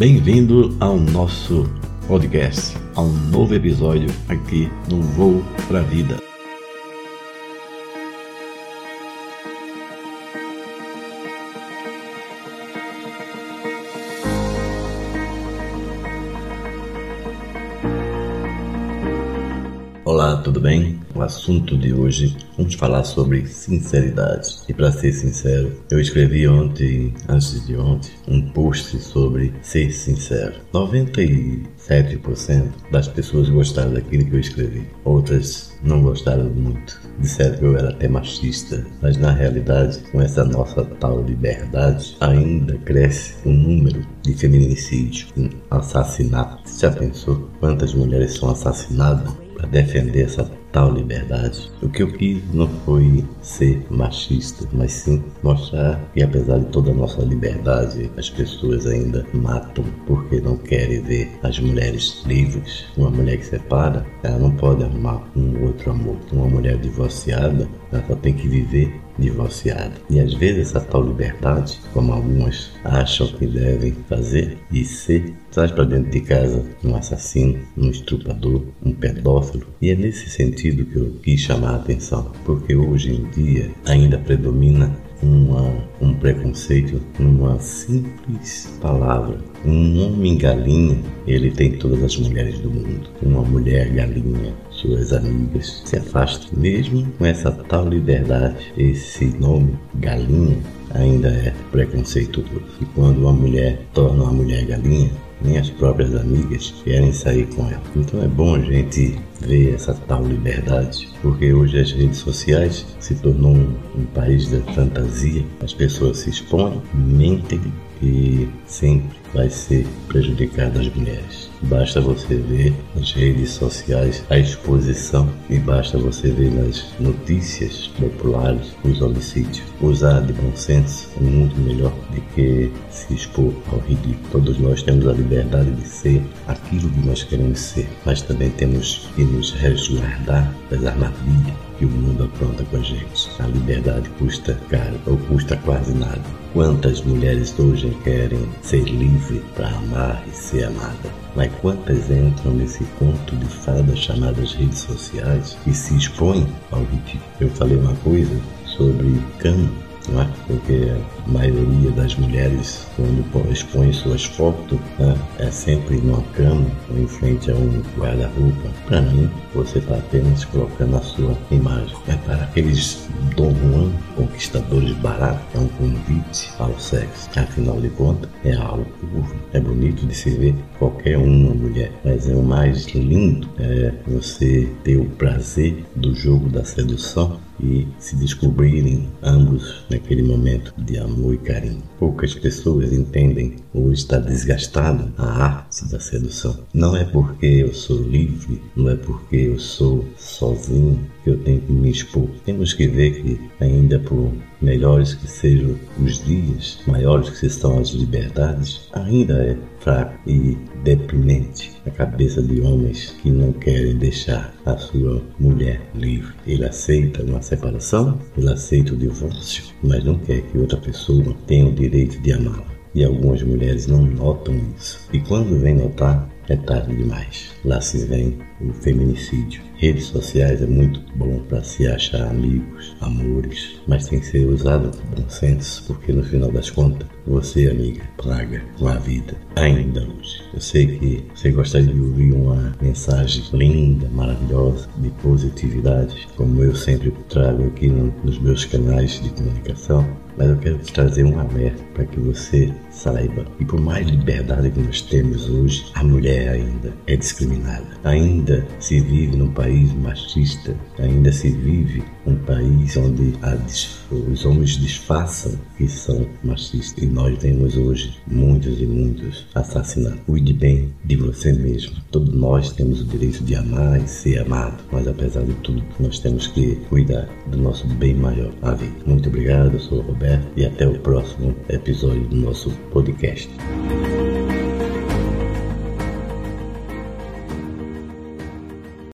Bem-vindo ao nosso podcast, a um novo episódio aqui no Voo para a Vida. Olá, tudo bem? O assunto de hoje vamos falar sobre sinceridade. E para ser sincero, eu escrevi ontem, antes de ontem, um post sobre ser sincero. 97% das pessoas gostaram daquilo que eu escrevi. Outras não gostaram muito. Disseram que eu era até machista, mas na realidade, com essa nossa tal liberdade, ainda cresce o número de feminicídio, assassinato. Você já pensou quantas mulheres são assassinadas defender essa tal liberdade. O que eu quis não foi ser machista, mas sim mostrar que apesar de toda a nossa liberdade, as pessoas ainda matam porque não querem ver as mulheres livres. Uma mulher que separa, ela não pode arrumar um outro amor. Uma mulher divorciada, ela só tem que viver divorciada. E às vezes essa tal liberdade, como algumas acham que devem fazer e ser, traz para dentro de casa um assassino, um estrupador, um pedófilo. E é nesse sentido que eu quis chamar a atenção, porque hoje em dia ainda predomina uma, um preconceito numa simples palavra. Um homem galinha, ele tem todas as mulheres do mundo. Uma mulher galinha, suas amigas. Se afasta mesmo com essa tal liberdade. Esse nome, galinha, ainda é preconceituoso. E quando uma mulher torna uma mulher galinha, nem as próprias amigas querem sair com ela. Então é bom a gente ver essa tal liberdade, porque hoje as redes sociais se tornou um, um país da fantasia. As pessoas se expõem, mentem e sempre vai ser prejudicada as mulheres. Basta você ver nas redes sociais a exposição e basta você ver nas notícias populares os homicídios. Usar de bom senso é muito melhor do que se expor ao ridículo. Todos nós temos a liberdade de ser aquilo que nós queremos ser, mas também temos que nos resguardar das armadilhas que o mundo apronta com a gente. A liberdade custa caro ou custa quase nada. Quantas mulheres hoje querem ser livres para amar e ser amada? Mas quantas entram nesse conto de fadas chamadas redes sociais e se expõem ao ridículo? Eu falei uma coisa sobre cama não é? porque maioria das mulheres, quando expõe suas fotos, né, é sempre numa cama ou em frente a um guarda-roupa. Para mim, você está apenas colocando a sua imagem. É para aqueles Dom Juan, conquistadores baratos, é um convite ao sexo. Afinal de contas, é algo curvo. É bonito de se ver qualquer uma mulher, mas é o mais lindo é você ter o prazer do jogo da sedução e se descobrirem ambos naquele momento de amor e carinho. Poucas pessoas entendem ou está desgastado a arte da sedução. Não é porque eu sou livre, não é porque eu sou sozinho que eu tenho que me expor. Temos que ver que ainda por melhores que sejam os dias, maiores que são as liberdades, ainda é fraco e deprimente a cabeça de homens que não querem deixar a sua mulher livre. Ele aceita uma separação, ele aceita o divórcio, mas não quer que outra pessoa tenha o direito de amá-la. E algumas mulheres não notam isso. E quando vem notar, é tarde demais. Lá se vem o feminicídio. Redes sociais é muito bom para se achar amigos, amores, mas tem que ser usado com bom senso, porque no final das contas, você, amiga, plaga com a vida ainda hoje. Eu sei que você gostaria de ouvir uma mensagem linda, maravilhosa, de positividade, como eu sempre trago aqui no, nos meus canais de comunicação mas eu quero te trazer um alerta para que você saiba que por mais liberdade que nós temos hoje, a mulher ainda é discriminada. Ainda se vive num país machista, ainda se vive um país onde os homens disfarçam que são machistas. E nós vemos hoje muitos e muitos assassinatos. Cuide bem de você mesmo. Todos nós temos o direito de amar e ser amado, mas apesar de tudo, nós temos que cuidar do nosso bem maior, a vida. Muito obrigado, eu sou o Roberto e até o próximo episódio do nosso podcast.